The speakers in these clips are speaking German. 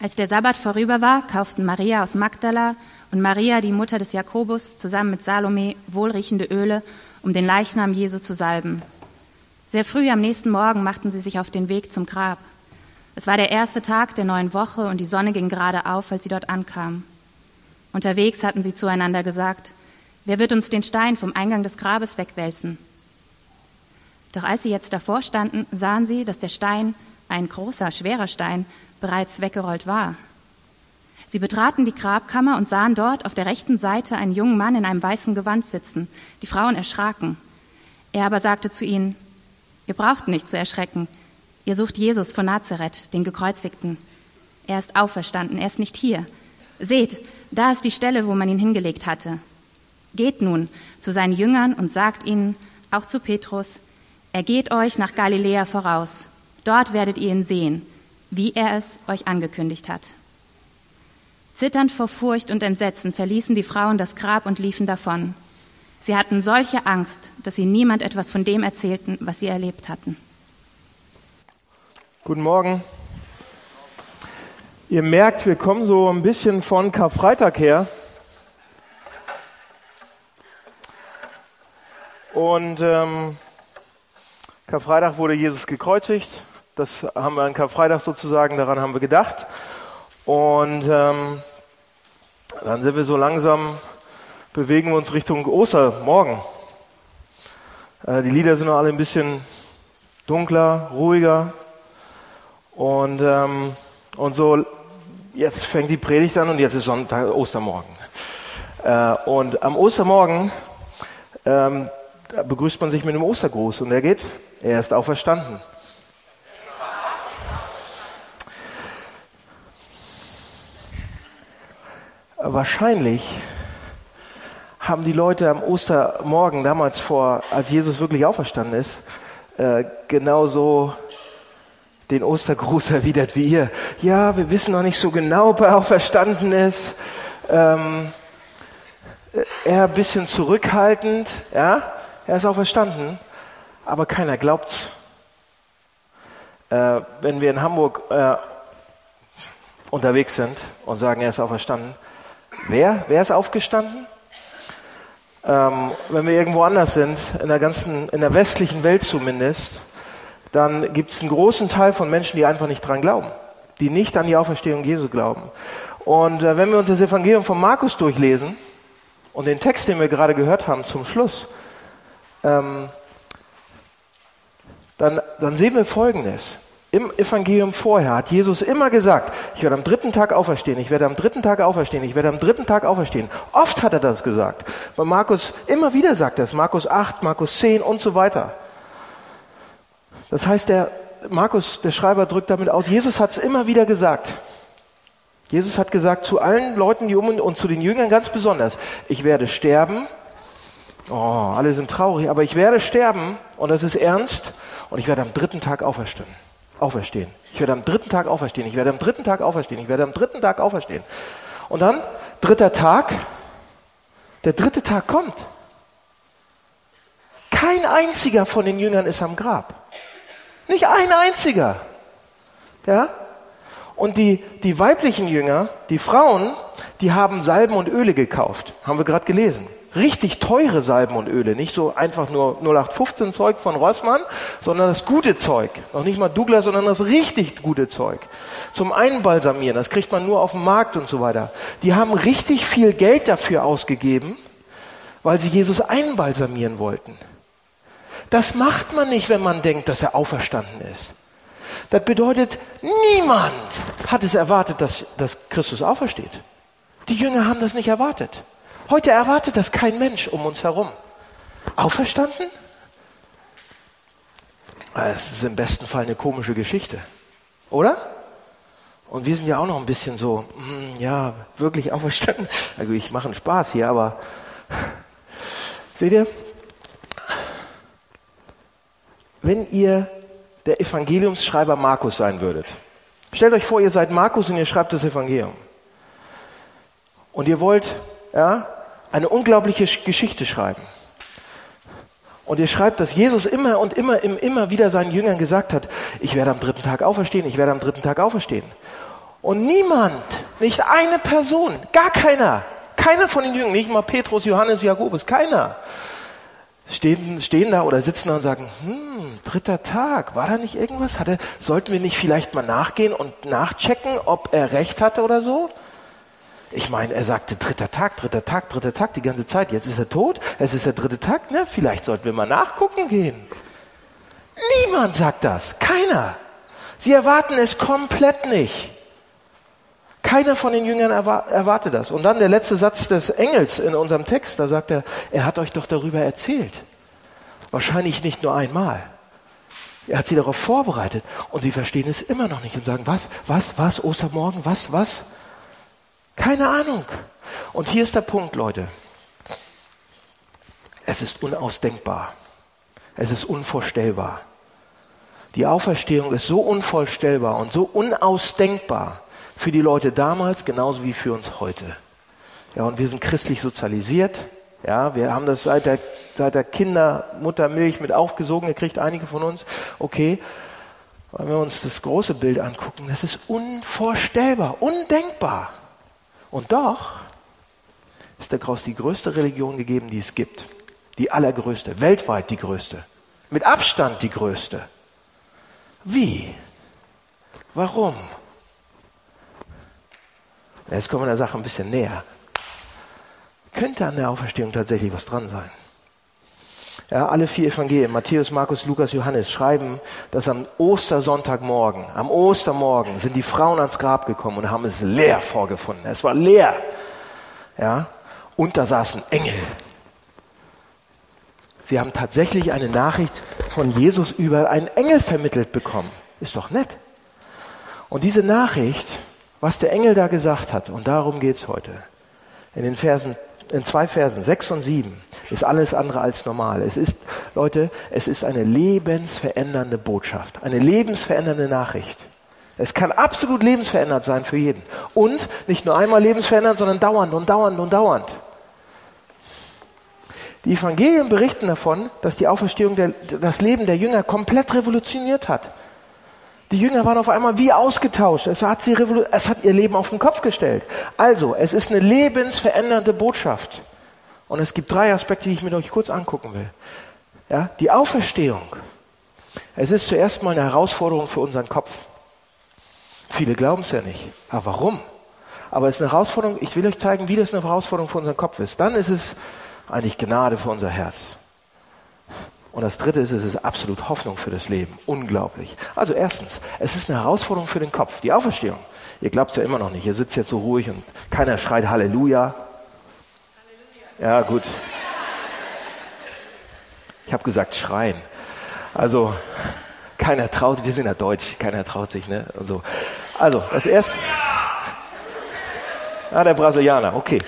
Als der Sabbat vorüber war, kauften Maria aus Magdala und Maria, die Mutter des Jakobus, zusammen mit Salome wohlriechende Öle, um den Leichnam Jesu zu salben. Sehr früh am nächsten Morgen machten sie sich auf den Weg zum Grab. Es war der erste Tag der neuen Woche und die Sonne ging gerade auf, als sie dort ankamen. Unterwegs hatten sie zueinander gesagt, wer wird uns den Stein vom Eingang des Grabes wegwälzen? Doch als sie jetzt davor standen, sahen sie, dass der Stein, ein großer, schwerer Stein, bereits weggerollt war. Sie betraten die Grabkammer und sahen dort auf der rechten Seite einen jungen Mann in einem weißen Gewand sitzen. Die Frauen erschraken. Er aber sagte zu ihnen, ihr braucht nicht zu erschrecken. Ihr sucht Jesus von Nazareth, den Gekreuzigten. Er ist auferstanden, er ist nicht hier. Seht, da ist die Stelle, wo man ihn hingelegt hatte. Geht nun zu seinen Jüngern und sagt ihnen, auch zu Petrus, er geht euch nach Galiläa voraus. Dort werdet ihr ihn sehen wie er es euch angekündigt hat. Zitternd vor Furcht und Entsetzen verließen die Frauen das Grab und liefen davon. Sie hatten solche Angst, dass sie niemand etwas von dem erzählten, was sie erlebt hatten. Guten Morgen. Ihr merkt, wir kommen so ein bisschen von Karfreitag her. Und ähm, Karfreitag wurde Jesus gekreuzigt. Das haben wir an Karfreitag sozusagen, daran haben wir gedacht. Und ähm, dann sind wir so langsam, bewegen wir uns Richtung Ostermorgen. Äh, die Lieder sind noch alle ein bisschen dunkler, ruhiger. Und, ähm, und so, jetzt fängt die Predigt an und jetzt ist Sonntag, Ostermorgen. Äh, und am Ostermorgen ähm, begrüßt man sich mit einem Ostergruß und der geht, er ist auferstanden. Wahrscheinlich haben die Leute am Ostermorgen damals vor, als Jesus wirklich auferstanden ist, äh, genauso den Ostergruß erwidert wie ihr. Ja, wir wissen noch nicht so genau, ob er auferstanden ist. Ähm, er ein bisschen zurückhaltend, ja, er ist auferstanden, aber keiner glaubt's. Äh, wenn wir in Hamburg äh, unterwegs sind und sagen, er ist auferstanden, Wer? Wer ist aufgestanden? Ähm, wenn wir irgendwo anders sind, in der ganzen, in der westlichen Welt zumindest, dann gibt es einen großen Teil von Menschen, die einfach nicht dran glauben, die nicht an die Auferstehung Jesu glauben. Und äh, wenn wir uns das Evangelium von Markus durchlesen und den Text, den wir gerade gehört haben, zum Schluss, ähm, dann, dann sehen wir Folgendes. Im Evangelium vorher hat Jesus immer gesagt, ich werde am dritten Tag auferstehen, ich werde am dritten Tag auferstehen, ich werde am dritten Tag auferstehen. Oft hat er das gesagt. Bei Markus immer wieder sagt er es, Markus 8, Markus 10 und so weiter. Das heißt, der Markus, der Schreiber drückt damit aus, Jesus hat es immer wieder gesagt. Jesus hat gesagt zu allen Leuten, die um und zu den Jüngern ganz besonders, ich werde sterben. Oh, alle sind traurig, aber ich werde sterben und das ist ernst und ich werde am dritten Tag auferstehen auferstehen. Ich werde am dritten Tag auferstehen. Ich werde am dritten Tag auferstehen. Ich werde am dritten Tag auferstehen. Und dann, dritter Tag, der dritte Tag kommt. Kein einziger von den Jüngern ist am Grab. Nicht ein einziger. Ja? Und die, die weiblichen Jünger, die Frauen, die haben Salben und Öle gekauft. Haben wir gerade gelesen richtig teure Salben und Öle, nicht so einfach nur 0815 Zeug von Rossmann, sondern das gute Zeug. Noch nicht mal Douglas, sondern das richtig gute Zeug. Zum Einbalsamieren, das kriegt man nur auf dem Markt und so weiter. Die haben richtig viel Geld dafür ausgegeben, weil sie Jesus einbalsamieren wollten. Das macht man nicht, wenn man denkt, dass er auferstanden ist. Das bedeutet, niemand hat es erwartet, dass, dass Christus aufersteht. Die Jünger haben das nicht erwartet. Heute erwartet das kein Mensch um uns herum. Auferstanden? Es ist im besten Fall eine komische Geschichte, oder? Und wir sind ja auch noch ein bisschen so, hm, ja, wirklich auferstanden. Also ich mache einen Spaß hier, aber seht ihr, wenn ihr der Evangeliumsschreiber Markus sein würdet, stellt euch vor, ihr seid Markus und ihr schreibt das Evangelium. Und ihr wollt, ja, eine unglaubliche Geschichte schreiben. Und ihr schreibt, dass Jesus immer und immer, immer wieder seinen Jüngern gesagt hat, ich werde am dritten Tag auferstehen, ich werde am dritten Tag auferstehen. Und niemand, nicht eine Person, gar keiner, keiner von den Jüngern, nicht mal Petrus, Johannes, Jakobus, keiner, stehen, stehen da oder sitzen da und sagen, hm, dritter Tag, war da nicht irgendwas? Hatte, sollten wir nicht vielleicht mal nachgehen und nachchecken, ob er recht hatte oder so? Ich meine, er sagte dritter Tag, dritter Tag, dritter Tag die ganze Zeit. Jetzt ist er tot, es ist der dritte Tag, ne? Vielleicht sollten wir mal nachgucken gehen. Niemand sagt das, keiner. Sie erwarten es komplett nicht. Keiner von den Jüngern erwartet das. Und dann der letzte Satz des Engels in unserem Text, da sagt er, er hat euch doch darüber erzählt. Wahrscheinlich nicht nur einmal. Er hat sie darauf vorbereitet und sie verstehen es immer noch nicht und sagen, was, was, was, Ostermorgen, was, was? Keine Ahnung. Und hier ist der Punkt, Leute. Es ist unausdenkbar. Es ist unvorstellbar. Die Auferstehung ist so unvorstellbar und so unausdenkbar für die Leute damals genauso wie für uns heute. Ja, und wir sind christlich sozialisiert. Ja, wir haben das seit der, seit der Kindermuttermilch mit aufgesogen gekriegt, einige von uns. Okay. Wenn wir uns das große Bild angucken, das ist unvorstellbar, undenkbar. Und doch ist daraus die größte Religion gegeben, die es gibt. Die allergrößte, weltweit die größte. Mit Abstand die größte. Wie? Warum? Jetzt kommen wir der Sache ein bisschen näher. Könnte an der Auferstehung tatsächlich was dran sein? Ja, alle vier Evangelien, Matthäus, Markus, Lukas, Johannes, schreiben, dass am Ostersonntagmorgen, am Ostermorgen sind die Frauen ans Grab gekommen und haben es leer vorgefunden. Es war leer. Ja, und da saßen Engel. Sie haben tatsächlich eine Nachricht von Jesus über einen Engel vermittelt bekommen. Ist doch nett. Und diese Nachricht was der Engel da gesagt hat, und darum geht's heute, in den Versen, in zwei Versen, sechs und sieben, ist alles andere als normal. Es ist, Leute, es ist eine lebensverändernde Botschaft, eine lebensverändernde Nachricht. Es kann absolut lebensverändert sein für jeden. Und nicht nur einmal lebensverändert, sondern dauernd und dauernd und dauernd. Die Evangelien berichten davon, dass die Auferstehung der, das Leben der Jünger komplett revolutioniert hat. Die Jünger waren auf einmal wie ausgetauscht. Es hat, sie es hat ihr Leben auf den Kopf gestellt. Also, es ist eine lebensverändernde Botschaft. Und es gibt drei Aspekte, die ich mit euch kurz angucken will. Ja, die Auferstehung. Es ist zuerst mal eine Herausforderung für unseren Kopf. Viele glauben es ja nicht. Aber warum? Aber es ist eine Herausforderung. Ich will euch zeigen, wie das eine Herausforderung für unseren Kopf ist. Dann ist es eigentlich Gnade für unser Herz. Und das dritte ist, es ist absolut Hoffnung für das Leben. Unglaublich. Also erstens, es ist eine Herausforderung für den Kopf. Die Auferstehung. Ihr glaubt es ja immer noch nicht. Ihr sitzt jetzt so ruhig und keiner schreit Halleluja. Ja, gut. Ich habe gesagt schreien. Also keiner traut, wir sind ja deutsch, keiner traut sich, ne? Also, also das erste. Ah, der Brasilianer, okay.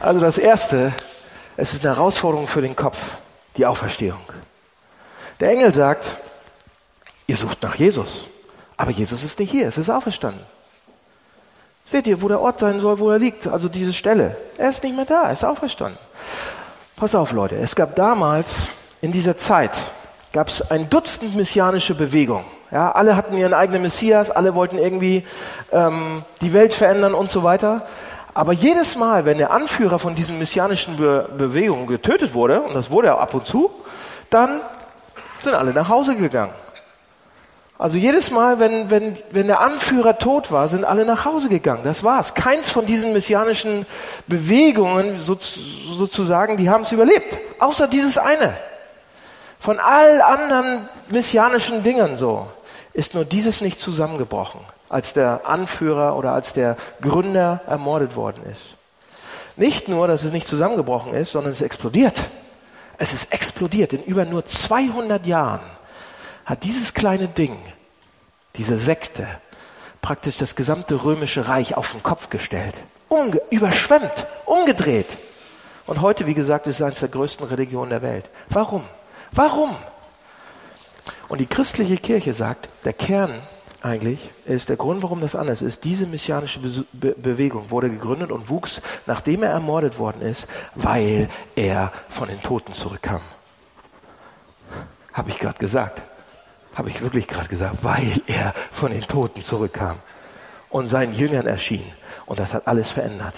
Also das erste, es ist eine Herausforderung für den Kopf, die Auferstehung. Der Engel sagt, ihr sucht nach Jesus, aber Jesus ist nicht hier, es ist auferstanden. Seht ihr, wo der Ort sein soll, wo er liegt, also diese Stelle. Er ist nicht mehr da, er ist auferstanden. Pass auf, Leute, es gab damals in dieser Zeit gab es ein Dutzend messianische Bewegungen. Ja, alle hatten ihren eigenen Messias, alle wollten irgendwie ähm, die Welt verändern und so weiter. Aber jedes Mal, wenn der Anführer von diesen messianischen Be Bewegungen getötet wurde, und das wurde er ab und zu, dann sind alle nach Hause gegangen. Also jedes Mal, wenn, wenn, wenn der Anführer tot war, sind alle nach Hause gegangen. Das war's. Keins von diesen messianischen Bewegungen so, sozusagen, die haben es überlebt. Außer dieses eine. Von all anderen messianischen Dingen so ist nur dieses nicht zusammengebrochen als der Anführer oder als der Gründer ermordet worden ist. Nicht nur, dass es nicht zusammengebrochen ist, sondern es explodiert. Es ist explodiert. In über nur 200 Jahren hat dieses kleine Ding, diese Sekte, praktisch das gesamte römische Reich auf den Kopf gestellt. Umge überschwemmt, umgedreht. Und heute, wie gesagt, ist es eines der größten Religionen der Welt. Warum? Warum? Und die christliche Kirche sagt, der Kern eigentlich ist der Grund, warum das anders ist. Diese messianische Be Bewegung wurde gegründet und wuchs, nachdem er ermordet worden ist, weil er von den Toten zurückkam. Habe ich gerade gesagt. Habe ich wirklich gerade gesagt, weil er von den Toten zurückkam und seinen Jüngern erschien. Und das hat alles verändert.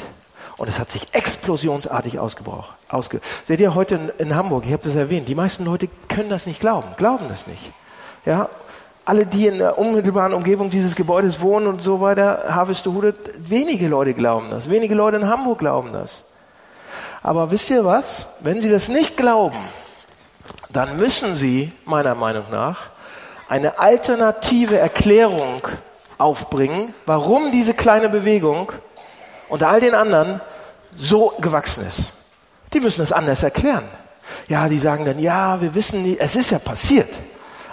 Und es hat sich explosionsartig ausgebrochen. Ausge Seht ihr heute in, in Hamburg, ich habe das erwähnt, die meisten Leute können das nicht glauben, glauben das nicht. Ja, alle, die in der unmittelbaren Umgebung dieses Gebäudes wohnen und so weiter, Harvestehude, wenige Leute glauben das. Wenige Leute in Hamburg glauben das. Aber wisst ihr was? Wenn sie das nicht glauben, dann müssen sie, meiner Meinung nach, eine alternative Erklärung aufbringen, warum diese kleine Bewegung unter all den anderen so gewachsen ist. Die müssen es anders erklären. Ja, die sagen dann, ja, wir wissen nicht, es ist ja passiert,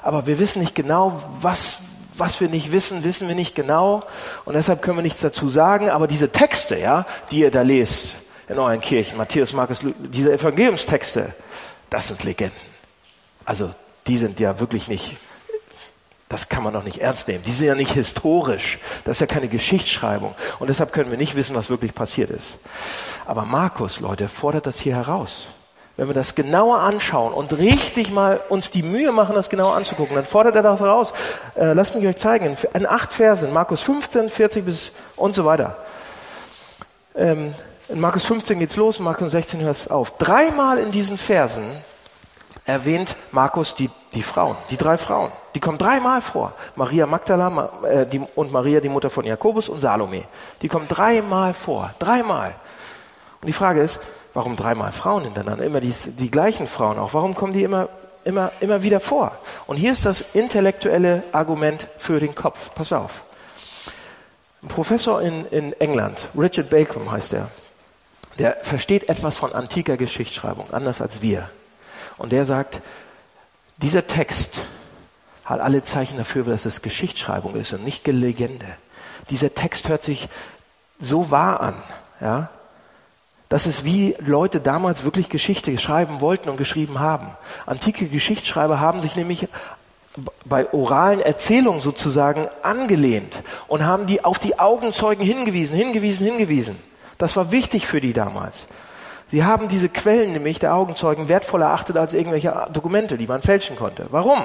aber wir wissen nicht genau, was, was wir nicht wissen, wissen wir nicht genau und deshalb können wir nichts dazu sagen, aber diese Texte, ja, die ihr da lest in euren Kirchen, Matthäus, Markus, diese Evangeliumstexte, das sind Legenden. Also, die sind ja wirklich nicht das kann man doch nicht ernst nehmen. Die sind ja nicht historisch. Das ist ja keine Geschichtsschreibung. Und deshalb können wir nicht wissen, was wirklich passiert ist. Aber Markus, Leute, fordert das hier heraus. Wenn wir das genauer anschauen und richtig mal uns die Mühe machen, das genauer anzugucken, dann fordert er das heraus. Äh, lasst mich euch zeigen. In acht Versen, Markus 15, 40 bis und so weiter. Ähm, in Markus 15 geht's los, Markus 16 hört es auf. Dreimal in diesen Versen erwähnt Markus die, die Frauen, die drei Frauen. Die kommen dreimal vor. Maria Magdala äh, die, und Maria, die Mutter von Jakobus und Salome. Die kommen dreimal vor. Dreimal. Und die Frage ist, warum dreimal Frauen hintereinander? Immer die, die gleichen Frauen auch. Warum kommen die immer, immer, immer wieder vor? Und hier ist das intellektuelle Argument für den Kopf. Pass auf. Ein Professor in, in England, Richard Bacon heißt er, der versteht etwas von antiker Geschichtsschreibung, anders als wir. Und der sagt, dieser Text hat alle Zeichen dafür, dass es Geschichtsschreibung ist und nicht Legende. Dieser Text hört sich so wahr an, ja. Das ist wie Leute damals wirklich Geschichte schreiben wollten und geschrieben haben. Antike Geschichtsschreiber haben sich nämlich bei oralen Erzählungen sozusagen angelehnt und haben die auf die Augenzeugen hingewiesen, hingewiesen, hingewiesen. Das war wichtig für die damals. Sie haben diese Quellen nämlich der Augenzeugen wertvoller erachtet als irgendwelche Dokumente, die man fälschen konnte. Warum?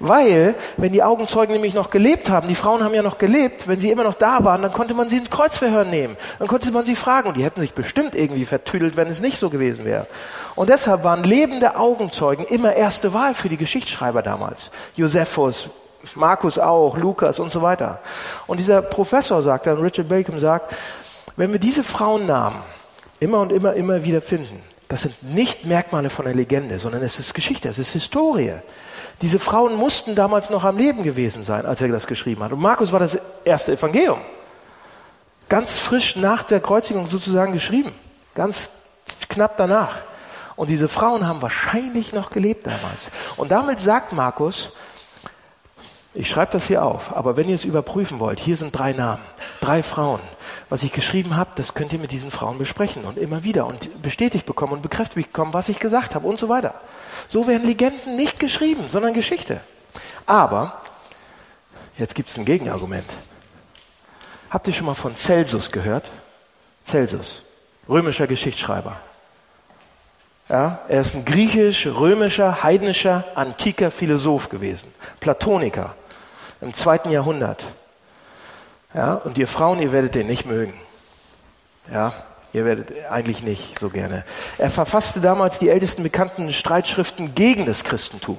Weil, wenn die Augenzeugen nämlich noch gelebt haben, die Frauen haben ja noch gelebt, wenn sie immer noch da waren, dann konnte man sie ins Kreuzverhör nehmen. Dann konnte man sie fragen und die hätten sich bestimmt irgendwie vertüdelt, wenn es nicht so gewesen wäre. Und deshalb waren lebende Augenzeugen immer erste Wahl für die Geschichtsschreiber damals. Josephus, Markus auch, Lukas und so weiter. Und dieser Professor sagt dann, Richard Bacon sagt, wenn wir diese Frauennamen immer und immer, immer wieder finden. Das sind nicht Merkmale von einer Legende, sondern es ist Geschichte, es ist Historie. Diese Frauen mussten damals noch am Leben gewesen sein, als er das geschrieben hat. Und Markus war das erste Evangelium. Ganz frisch nach der Kreuzigung sozusagen geschrieben. Ganz knapp danach. Und diese Frauen haben wahrscheinlich noch gelebt damals. Und damit sagt Markus, ich schreibe das hier auf, aber wenn ihr es überprüfen wollt, hier sind drei Namen, drei Frauen. Was ich geschrieben habe, das könnt ihr mit diesen Frauen besprechen und immer wieder und bestätigt bekommen und bekräftigt bekommen, was ich gesagt habe und so weiter. So werden Legenden nicht geschrieben, sondern Geschichte. Aber, jetzt gibt es ein Gegenargument. Habt ihr schon mal von Celsus gehört? Celsus, römischer Geschichtsschreiber. Ja, er ist ein griechisch-römischer, heidnischer, antiker Philosoph gewesen, Platoniker im zweiten Jahrhundert. Ja, und ihr Frauen, ihr werdet den nicht mögen. Ja, ihr werdet eigentlich nicht so gerne. Er verfasste damals die ältesten bekannten Streitschriften gegen das Christentum.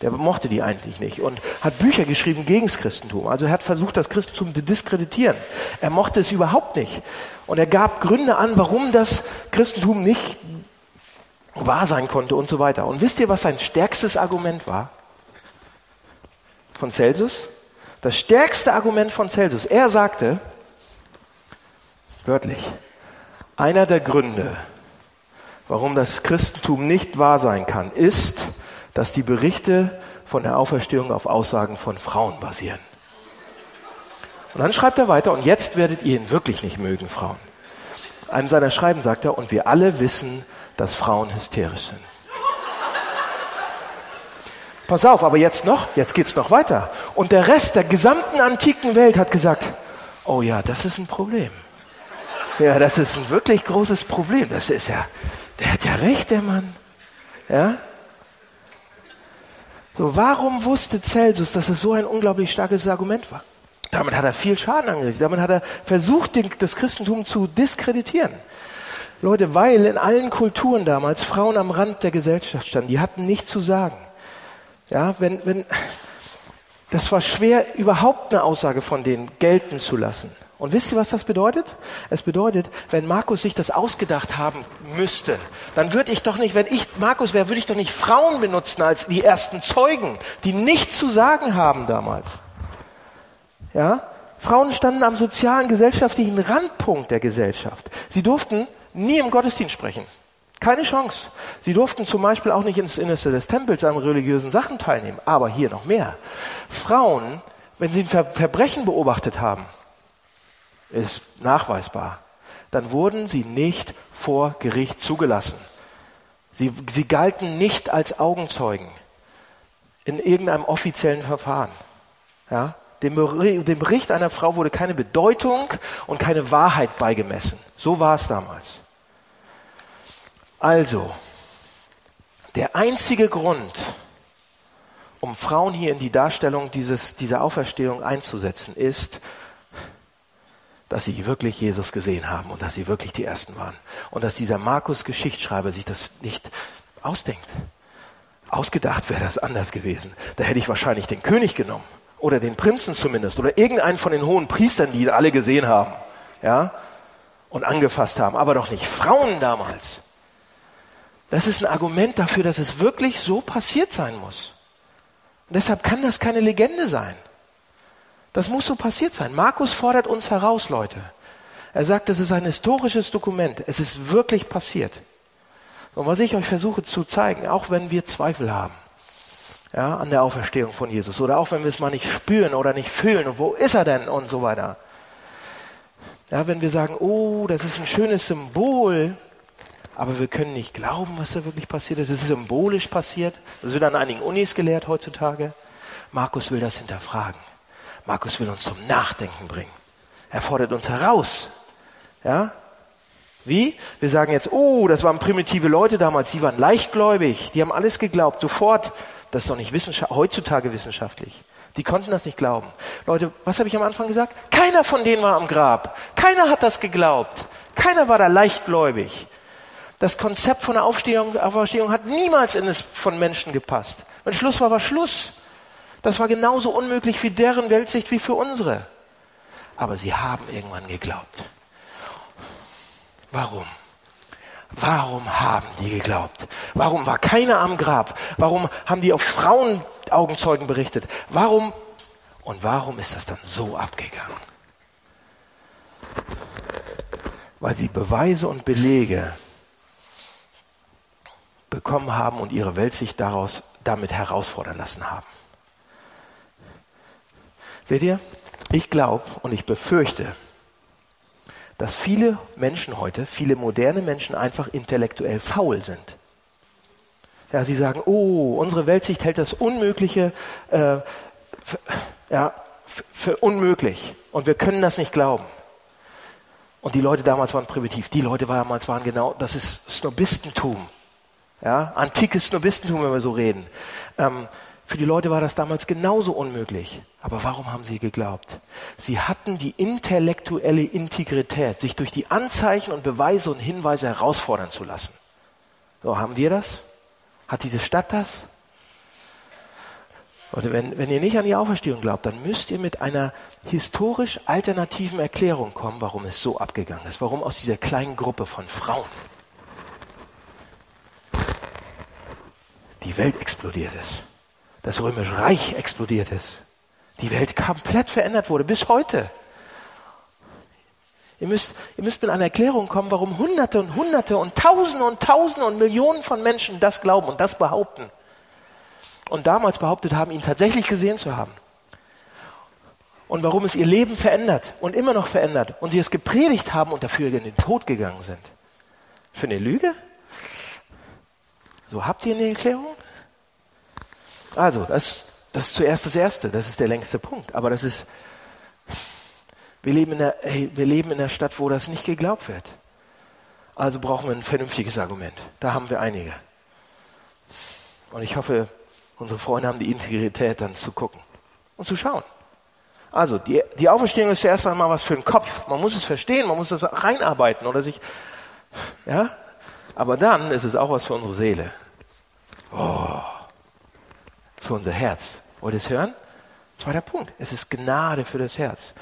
Der mochte die eigentlich nicht und hat Bücher geschrieben gegen das Christentum. Also er hat versucht, das Christentum zu diskreditieren. Er mochte es überhaupt nicht. Und er gab Gründe an, warum das Christentum nicht wahr sein konnte und so weiter. Und wisst ihr, was sein stärkstes Argument war? Von Celsus? Das stärkste Argument von Celsus. Er sagte, wörtlich, einer der Gründe, warum das Christentum nicht wahr sein kann, ist, dass die Berichte von der Auferstehung auf Aussagen von Frauen basieren. Und dann schreibt er weiter, und jetzt werdet ihr ihn wirklich nicht mögen, Frauen. Einem seiner Schreiben sagt er, und wir alle wissen, dass Frauen hysterisch sind. Pass auf, aber jetzt noch, jetzt geht's noch weiter. Und der Rest der gesamten antiken Welt hat gesagt, oh ja, das ist ein Problem. Ja, das ist ein wirklich großes Problem. Das ist ja, der hat ja recht, der Mann. Ja? So, warum wusste Celsus, dass es so ein unglaublich starkes Argument war? Damit hat er viel Schaden angerichtet. Damit hat er versucht, das Christentum zu diskreditieren. Leute, weil in allen Kulturen damals Frauen am Rand der Gesellschaft standen, die hatten nichts zu sagen. Ja, wenn, wenn, das war schwer, überhaupt eine Aussage von denen gelten zu lassen. Und wisst ihr, was das bedeutet? Es bedeutet, wenn Markus sich das ausgedacht haben müsste, dann würde ich doch nicht, wenn ich Markus wäre, würde ich doch nicht Frauen benutzen als die ersten Zeugen, die nichts zu sagen haben damals. Ja? Frauen standen am sozialen, gesellschaftlichen Randpunkt der Gesellschaft. Sie durften nie im Gottesdienst sprechen. Keine Chance. Sie durften zum Beispiel auch nicht ins Innerste des Tempels an religiösen Sachen teilnehmen. Aber hier noch mehr. Frauen, wenn sie ein Ver Verbrechen beobachtet haben, ist nachweisbar, dann wurden sie nicht vor Gericht zugelassen. Sie, sie galten nicht als Augenzeugen in irgendeinem offiziellen Verfahren. Ja? Dem, dem Bericht einer Frau wurde keine Bedeutung und keine Wahrheit beigemessen. So war es damals. Also, der einzige Grund, um Frauen hier in die Darstellung dieses, dieser Auferstehung einzusetzen, ist, dass sie wirklich Jesus gesehen haben und dass sie wirklich die Ersten waren. Und dass dieser Markus Geschichtsschreiber sich das nicht ausdenkt. Ausgedacht wäre das anders gewesen. Da hätte ich wahrscheinlich den König genommen. Oder den Prinzen zumindest. Oder irgendeinen von den hohen Priestern, die alle gesehen haben. Ja? Und angefasst haben. Aber doch nicht Frauen damals. Das ist ein Argument dafür, dass es wirklich so passiert sein muss. Und deshalb kann das keine Legende sein. Das muss so passiert sein. Markus fordert uns heraus, Leute. Er sagt, es ist ein historisches Dokument. Es ist wirklich passiert. Und was ich euch versuche zu zeigen, auch wenn wir Zweifel haben, ja, an der Auferstehung von Jesus, oder auch wenn wir es mal nicht spüren oder nicht fühlen, und wo ist er denn und so weiter. Ja, wenn wir sagen, oh, das ist ein schönes Symbol, aber wir können nicht glauben, was da wirklich passiert ist. Es ist symbolisch passiert. Das wird an einigen Unis gelehrt heutzutage. Markus will das hinterfragen. Markus will uns zum Nachdenken bringen. Er fordert uns heraus. Ja? Wie? Wir sagen jetzt, oh, das waren primitive Leute damals, die waren leichtgläubig, die haben alles geglaubt, sofort. Das ist doch nicht wissenschaft heutzutage wissenschaftlich. Die konnten das nicht glauben. Leute, was habe ich am Anfang gesagt? Keiner von denen war am Grab. Keiner hat das geglaubt. Keiner war da leichtgläubig. Das Konzept von der Aufstehung, Auferstehung hat niemals in es von Menschen gepasst. Wenn Schluss war, war Schluss. Das war genauso unmöglich für deren Weltsicht wie für unsere. Aber sie haben irgendwann geglaubt. Warum? Warum haben die geglaubt? Warum war keiner am Grab? Warum haben die auf Frauen Augenzeugen berichtet? Warum? Und warum ist das dann so abgegangen? Weil sie Beweise und Belege bekommen haben und ihre Welt sich daraus damit herausfordern lassen haben. Seht ihr? Ich glaube und ich befürchte, dass viele Menschen heute, viele moderne Menschen einfach intellektuell faul sind. Ja, sie sagen, oh, unsere Weltsicht hält das Unmögliche äh, für, ja, für unmöglich und wir können das nicht glauben. Und die Leute damals waren primitiv. Die Leute damals waren genau, das ist Snobistentum. Ja, antikes Snobistentum, wenn wir so reden. Ähm, für die Leute war das damals genauso unmöglich. Aber warum haben sie geglaubt? Sie hatten die intellektuelle Integrität, sich durch die Anzeichen und Beweise und Hinweise herausfordern zu lassen. So, haben wir das? Hat diese Stadt das? Oder wenn, wenn ihr nicht an die Auferstehung glaubt, dann müsst ihr mit einer historisch alternativen Erklärung kommen, warum es so abgegangen ist, warum aus dieser kleinen Gruppe von Frauen die Welt explodiert ist. Das Römische Reich explodiert ist. Die Welt komplett verändert wurde, bis heute. Ihr müsst, ihr müsst mit einer Erklärung kommen, warum Hunderte und Hunderte und Tausende und Tausende und Millionen von Menschen das glauben und das behaupten. Und damals behauptet haben, ihn tatsächlich gesehen zu haben. Und warum es ihr Leben verändert und immer noch verändert. Und sie es gepredigt haben und dafür in den Tod gegangen sind. Für eine Lüge? So, habt ihr eine Erklärung? Also, das, das ist zuerst das Erste, das ist der längste Punkt. Aber das ist, wir leben, in der, hey, wir leben in einer Stadt, wo das nicht geglaubt wird. Also brauchen wir ein vernünftiges Argument. Da haben wir einige. Und ich hoffe, Unsere Freunde haben die Integrität, dann zu gucken und zu schauen. Also, die, die Auferstehung ist zuerst einmal was für den Kopf. Man muss es verstehen, man muss das reinarbeiten oder sich, ja. Aber dann ist es auch was für unsere Seele. Oh, für unser Herz. Wollt ihr es hören? Zweiter Punkt. Es ist Gnade für das Herz.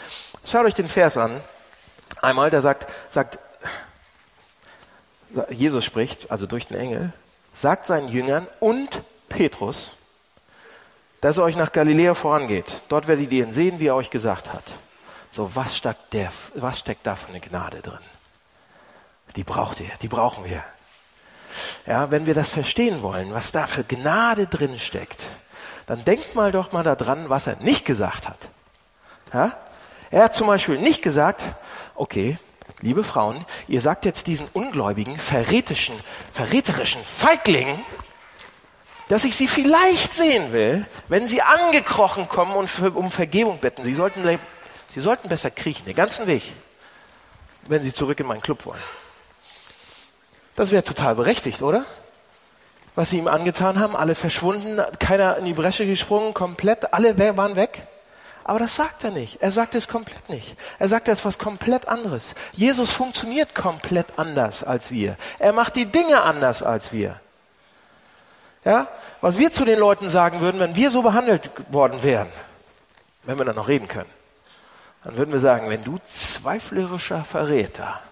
Schaut euch den Vers an. Einmal, da sagt, sagt, Jesus spricht, also durch den Engel, sagt seinen Jüngern und Petrus, dass er euch nach Galiläa vorangeht. Dort werdet ihr ihn sehen, wie er euch gesagt hat. So, was steckt, der, was steckt da für eine Gnade drin? Die braucht ihr, die brauchen wir. Ja, wenn wir das verstehen wollen, was da für Gnade drin steckt, dann denkt mal doch mal daran, was er nicht gesagt hat. Ja? Er hat zum Beispiel nicht gesagt, okay, liebe Frauen, ihr sagt jetzt diesen ungläubigen, verräterischen, verräterischen Feiglingen, dass ich sie vielleicht sehen will, wenn sie angekrochen kommen und für, um Vergebung bitten. Sie sollten, sie sollten besser kriechen, den ganzen Weg, wenn sie zurück in meinen Club wollen. Das wäre total berechtigt, oder? Was sie ihm angetan haben, alle verschwunden, keiner in die Bresche gesprungen, komplett, alle waren weg. Aber das sagt er nicht. Er sagt es komplett nicht. Er sagt etwas komplett anderes. Jesus funktioniert komplett anders als wir. Er macht die Dinge anders als wir. Ja? Was wir zu den Leuten sagen würden, wenn wir so behandelt worden wären, wenn wir dann noch reden können, dann würden wir sagen, wenn du zweiflerischer Verräter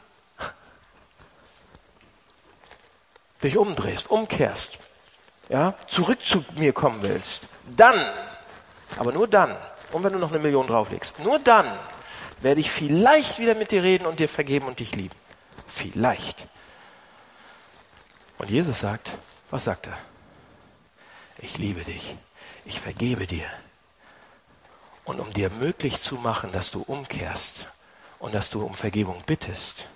dich umdrehst, umkehrst, ja, zurück zu mir kommen willst, dann, aber nur dann, und wenn du noch eine Million drauflegst, nur dann werde ich vielleicht wieder mit dir reden und dir vergeben und dich lieben. Vielleicht. Und Jesus sagt, was sagt er? ich liebe dich, ich vergebe dir. Und um dir möglich zu machen, dass du umkehrst und dass du um Vergebung bittest,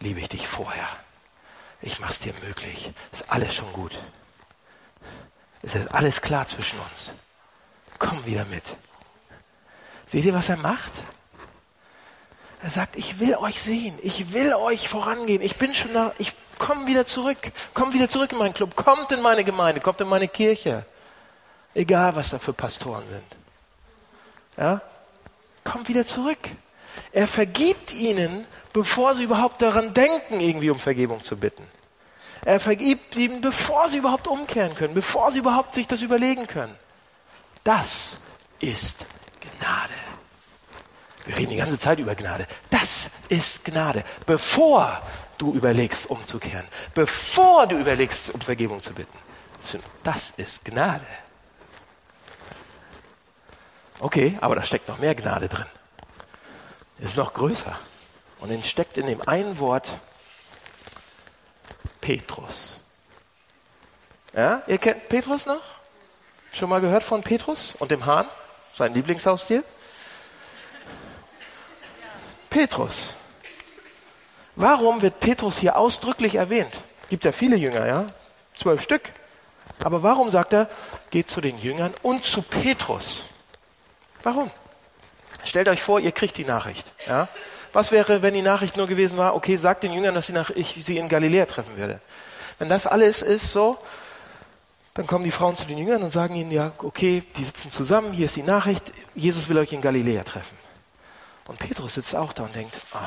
liebe ich dich vorher. Ich mach's dir möglich. Ist alles schon gut. Es ist alles klar zwischen uns. Komm wieder mit. Seht ihr, was er macht? Er sagt, ich will euch sehen, ich will euch vorangehen, ich bin schon da, ich komm wieder zurück, komm wieder zurück in meinen Club, kommt in meine Gemeinde, kommt in meine Kirche. Egal, was da für Pastoren sind. Ja? Kommt wieder zurück. Er vergibt ihnen, bevor sie überhaupt daran denken, irgendwie um Vergebung zu bitten. Er vergibt ihnen, bevor sie überhaupt umkehren können, bevor sie überhaupt sich das überlegen können. Das ist Gnade. Wir reden die ganze Zeit über Gnade. Das ist Gnade. Bevor du überlegst, umzukehren, bevor du überlegst, um Vergebung zu bitten. Das ist Gnade. Okay, aber da steckt noch mehr Gnade drin. Ist noch größer. Und es steckt in dem einen Wort Petrus. Ja, ihr kennt Petrus noch? Schon mal gehört von Petrus und dem Hahn? Sein Lieblingshaustier? Petrus. Warum wird Petrus hier ausdrücklich erwähnt? Gibt ja viele Jünger, ja? Zwölf Stück. Aber warum sagt er, geht zu den Jüngern und zu Petrus? Warum? Stellt euch vor, ihr kriegt die Nachricht, ja? Was wäre, wenn die Nachricht nur gewesen war, okay, sagt den Jüngern, dass ich sie in Galiläa treffen werde? Wenn das alles ist so, dann kommen die Frauen zu den Jüngern und sagen ihnen, ja, okay, die sitzen zusammen, hier ist die Nachricht, Jesus will euch in Galiläa treffen. Und Petrus sitzt auch da und denkt, oh,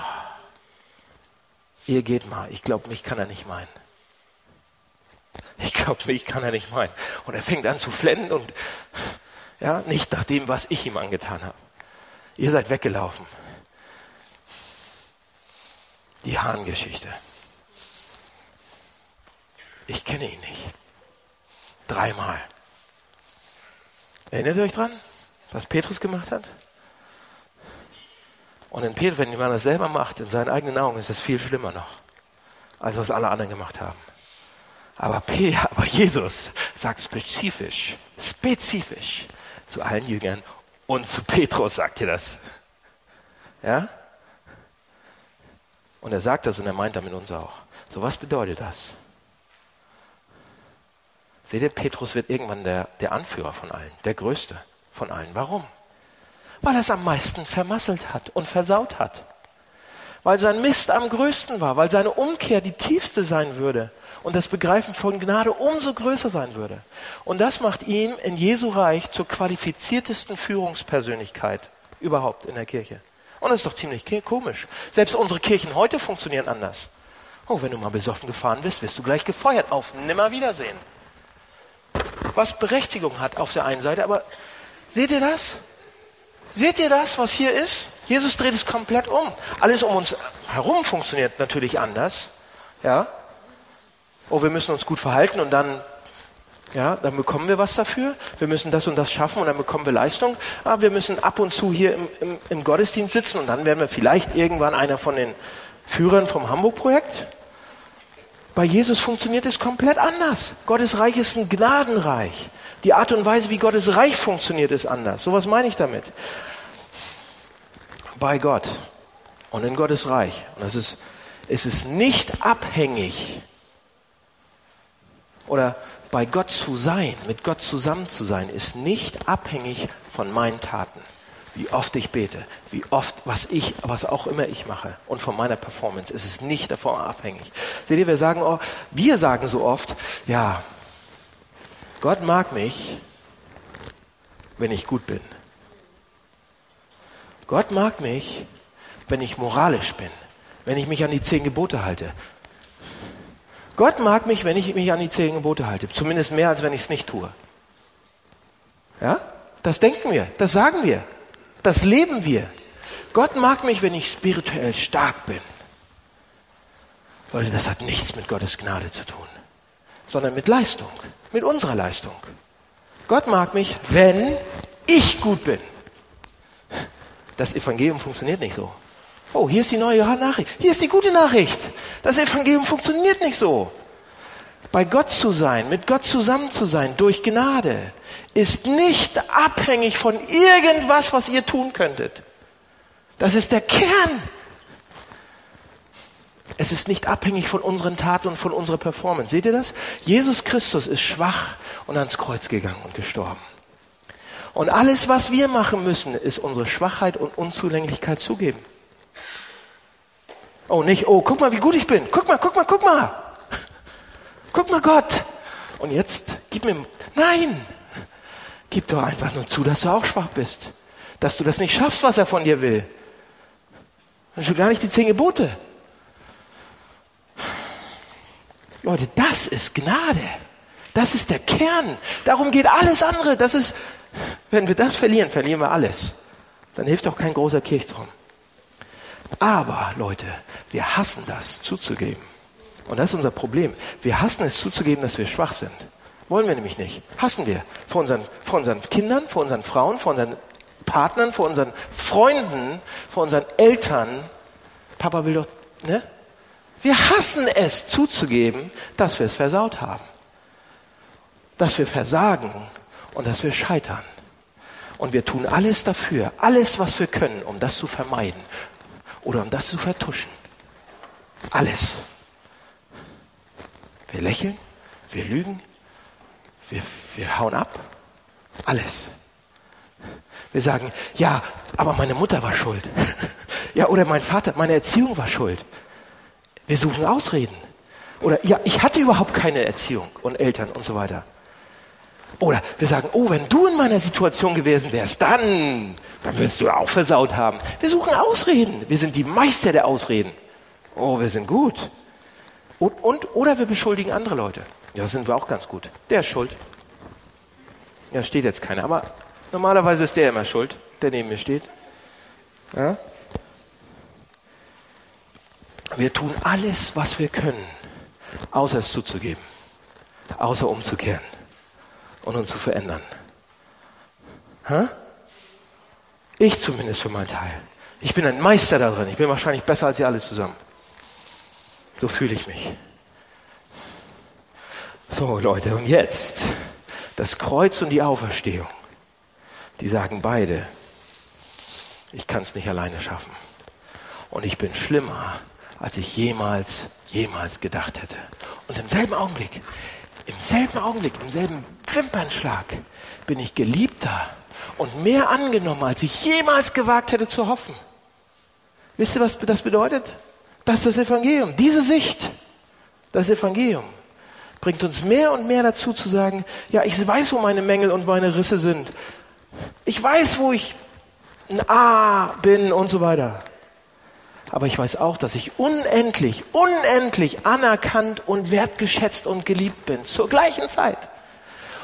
ihr geht mal, ich glaube, mich kann er nicht meinen. Ich glaube, mich kann er nicht meinen. Und er fängt an zu flennen und ja, nicht nach dem, was ich ihm angetan habe. Ihr seid weggelaufen. Die Hahngeschichte. Ich kenne ihn nicht. Dreimal. Erinnert ihr euch dran, was Petrus gemacht hat? Und in Petrus, wenn man das selber macht, in seinen eigenen Augen, ist es viel schlimmer noch, als was alle anderen gemacht haben. Aber, P, aber Jesus sagt spezifisch, spezifisch zu allen Jüngern und zu Petrus sagt ihr das. Ja? Und er sagt das und er meint damit uns auch. So, was bedeutet das? Seht ihr, Petrus wird irgendwann der, der Anführer von allen, der Größte von allen. Warum? Weil er es am meisten vermasselt hat und versaut hat. weil sein Mist am größten war, weil seine Umkehr die tiefste sein würde und das Begreifen von Gnade umso größer sein würde. Und das macht ihn in Jesu Reich zur qualifiziertesten Führungspersönlichkeit überhaupt in der Kirche. Und das ist doch ziemlich komisch. Selbst unsere Kirchen heute funktionieren anders. Oh, wenn du mal besoffen gefahren bist, wirst du gleich gefeuert. Auf Nimmerwiedersehen. Was Berechtigung hat auf der einen Seite, aber seht ihr das? Seht ihr das, was hier ist? Jesus dreht es komplett um. Alles um uns herum funktioniert natürlich anders. Ja? Oh, wir müssen uns gut verhalten und dann, ja, dann bekommen wir was dafür. Wir müssen das und das schaffen und dann bekommen wir Leistung. Aber ah, wir müssen ab und zu hier im, im, im Gottesdienst sitzen und dann werden wir vielleicht irgendwann einer von den Führern vom Hamburg-Projekt. Bei Jesus funktioniert es komplett anders. Gottes Reich ist ein Gnadenreich. Die Art und Weise, wie Gottes Reich funktioniert, ist anders. So was meine ich damit. Bei Gott und in Gottes Reich. Und das ist, es ist nicht abhängig oder bei Gott zu sein, mit Gott zusammen zu sein, ist nicht abhängig von meinen Taten wie oft ich bete, wie oft, was ich, was auch immer ich mache und von meiner Performance ist es nicht davon abhängig. Seht ihr, wir sagen, oh, wir sagen so oft, ja, Gott mag mich, wenn ich gut bin. Gott mag mich, wenn ich moralisch bin, wenn ich mich an die zehn Gebote halte. Gott mag mich, wenn ich mich an die zehn Gebote halte. Zumindest mehr, als wenn ich es nicht tue. Ja? Das denken wir, das sagen wir. Das leben wir. Gott mag mich, wenn ich spirituell stark bin. Leute, das hat nichts mit Gottes Gnade zu tun, sondern mit Leistung, mit unserer Leistung. Gott mag mich, wenn ich gut bin. Das Evangelium funktioniert nicht so. Oh, hier ist die neue Nachricht. Hier ist die gute Nachricht. Das Evangelium funktioniert nicht so. Bei Gott zu sein, mit Gott zusammen zu sein, durch Gnade, ist nicht abhängig von irgendwas, was ihr tun könntet. Das ist der Kern. Es ist nicht abhängig von unseren Taten und von unserer Performance. Seht ihr das? Jesus Christus ist schwach und ans Kreuz gegangen und gestorben. Und alles, was wir machen müssen, ist unsere Schwachheit und Unzulänglichkeit zugeben. Oh, nicht, oh, guck mal, wie gut ich bin. Guck mal, guck mal, guck mal. Guck mal, Gott. Und jetzt gib mir, nein, Gib doch einfach nur zu, dass du auch schwach bist. Dass du das nicht schaffst, was er von dir will. Und schon gar nicht die zehn Gebote. Leute, das ist Gnade. Das ist der Kern. Darum geht alles andere. Das ist, wenn wir das verlieren, verlieren wir alles. Dann hilft auch kein großer Kirchturm. Aber, Leute, wir hassen das zuzugeben. Und das ist unser Problem. Wir hassen es zuzugeben, dass wir schwach sind. Wollen wir nämlich nicht. Hassen wir. Vor unseren, vor unseren Kindern, vor unseren Frauen, vor unseren Partnern, vor unseren Freunden, vor unseren Eltern. Papa will doch, ne? Wir hassen es zuzugeben, dass wir es versaut haben. Dass wir versagen und dass wir scheitern. Und wir tun alles dafür, alles, was wir können, um das zu vermeiden oder um das zu vertuschen. Alles. Wir lächeln, wir lügen, wir, wir hauen ab. Alles. Wir sagen, ja, aber meine Mutter war schuld. ja, oder mein Vater, meine Erziehung war schuld. Wir suchen Ausreden. Oder ja, ich hatte überhaupt keine Erziehung und Eltern und so weiter. Oder wir sagen, oh, wenn du in meiner Situation gewesen wärst, dann, dann würdest du auch versaut haben. Wir suchen Ausreden. Wir sind die Meister der Ausreden. Oh, wir sind gut. Und, und oder wir beschuldigen andere Leute. Ja, sind wir auch ganz gut. Der ist schuld. Ja, steht jetzt keiner. Aber normalerweise ist der immer schuld, der neben mir steht. Ja? Wir tun alles, was wir können, außer es zuzugeben, außer umzukehren und uns zu verändern. Ha? Ich zumindest für meinen Teil. Ich bin ein Meister darin. Ich bin wahrscheinlich besser als ihr alle zusammen. So fühle ich mich. So, Leute, und jetzt das Kreuz und die Auferstehung. Die sagen beide, ich kann es nicht alleine schaffen. Und ich bin schlimmer, als ich jemals, jemals gedacht hätte. Und im selben Augenblick, im selben Augenblick, im selben Wimpernschlag bin ich geliebter und mehr angenommen, als ich jemals gewagt hätte zu hoffen. Wisst ihr, was das bedeutet? Das ist das Evangelium. Diese Sicht, das Evangelium, bringt uns mehr und mehr dazu zu sagen, ja, ich weiß, wo meine Mängel und meine Risse sind. Ich weiß, wo ich ein A bin und so weiter. Aber ich weiß auch, dass ich unendlich, unendlich anerkannt und wertgeschätzt und geliebt bin. Zur gleichen Zeit.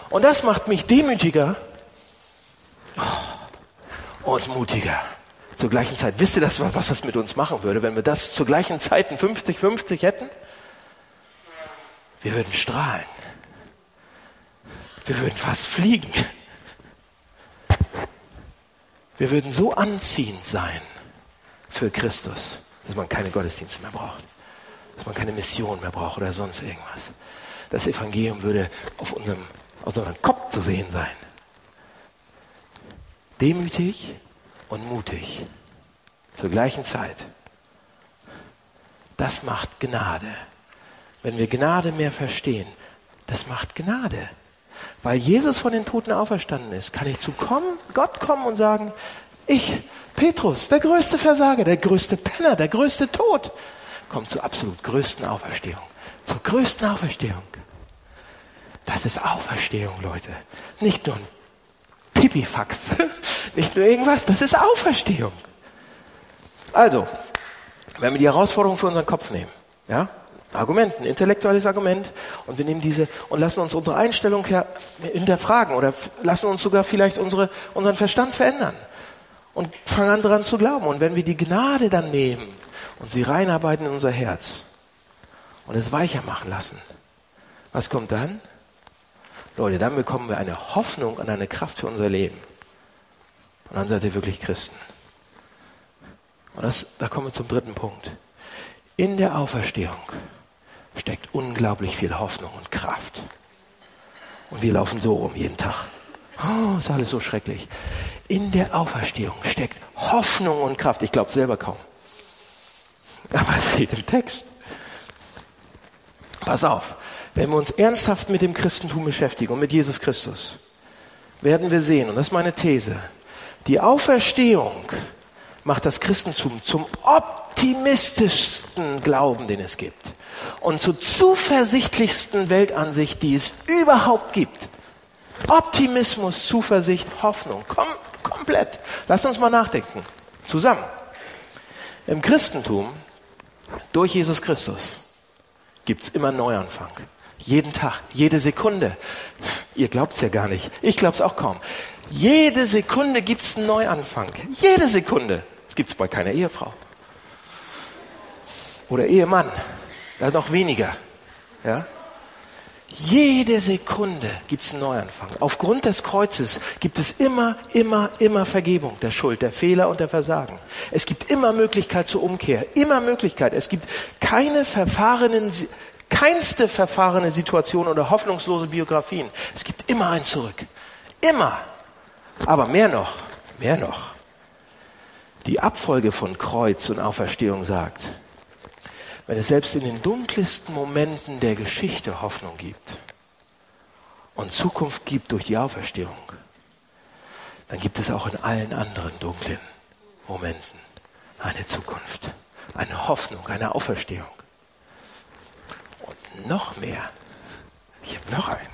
Und das macht mich demütiger und mutiger. Zur gleichen Zeit. Wisst ihr das, was das mit uns machen würde, wenn wir das zur gleichen Zeit 50-50 hätten? Wir würden strahlen. Wir würden fast fliegen. Wir würden so anziehend sein für Christus, dass man keine Gottesdienste mehr braucht, dass man keine Mission mehr braucht oder sonst irgendwas. Das Evangelium würde auf unserem, auf unserem Kopf zu sehen sein. Demütig und mutig zur gleichen Zeit. Das macht Gnade. Wenn wir Gnade mehr verstehen, das macht Gnade. Weil Jesus von den Toten auferstanden ist, kann ich zu Gott kommen und sagen, ich, Petrus, der größte Versager, der größte Penner, der größte Tod, kommt zur absolut größten Auferstehung. Zur größten Auferstehung. Das ist Auferstehung, Leute. Nicht nur ein Pipifax, nicht nur irgendwas, das ist Auferstehung. Also, wenn wir die Herausforderung für unseren Kopf nehmen, ja, Argument, ein intellektuelles Argument, und wir nehmen diese und lassen uns unsere Einstellung hinterfragen oder lassen uns sogar vielleicht unsere, unseren Verstand verändern und fangen an daran zu glauben. Und wenn wir die Gnade dann nehmen und sie reinarbeiten in unser Herz und es weicher machen lassen, was kommt dann? Leute, dann bekommen wir eine Hoffnung und eine Kraft für unser Leben. Und dann seid ihr wirklich Christen. Und das, da kommen wir zum dritten Punkt. In der Auferstehung steckt unglaublich viel Hoffnung und Kraft. Und wir laufen so rum jeden Tag. Oh, ist alles so schrecklich. In der Auferstehung steckt Hoffnung und Kraft. Ich glaube selber kaum. Aber es steht im Text. Pass auf, wenn wir uns ernsthaft mit dem Christentum beschäftigen und mit Jesus Christus, werden wir sehen, und das ist meine These, die Auferstehung macht das Christentum zum optimistischsten Glauben, den es gibt. Und zur zuversichtlichsten Weltansicht, die es überhaupt gibt. Optimismus, Zuversicht, Hoffnung. Kom komplett. Lasst uns mal nachdenken. Zusammen. Im Christentum, durch Jesus Christus, gibt's immer Neuanfang. Jeden Tag, jede Sekunde. Ihr glaubt's ja gar nicht. Ich glaub's auch kaum. Jede Sekunde gibt's einen Neuanfang. Jede Sekunde. Das gibt's bei keiner Ehefrau. Oder Ehemann. Da noch weniger. Ja? Jede Sekunde gibt's einen Neuanfang. Aufgrund des Kreuzes gibt es immer, immer, immer Vergebung der Schuld, der Fehler und der Versagen. Es gibt immer Möglichkeit zur Umkehr, immer Möglichkeit. Es gibt keine verfahrenen keinste verfahrene Situation oder hoffnungslose Biografien. Es gibt immer ein Zurück. Immer. Aber mehr noch, mehr noch. Die Abfolge von Kreuz und Auferstehung sagt, wenn es selbst in den dunkelsten Momenten der Geschichte Hoffnung gibt und Zukunft gibt durch die Auferstehung, dann gibt es auch in allen anderen dunklen Momenten eine Zukunft, eine Hoffnung, eine Auferstehung noch mehr. Ich habe noch einen.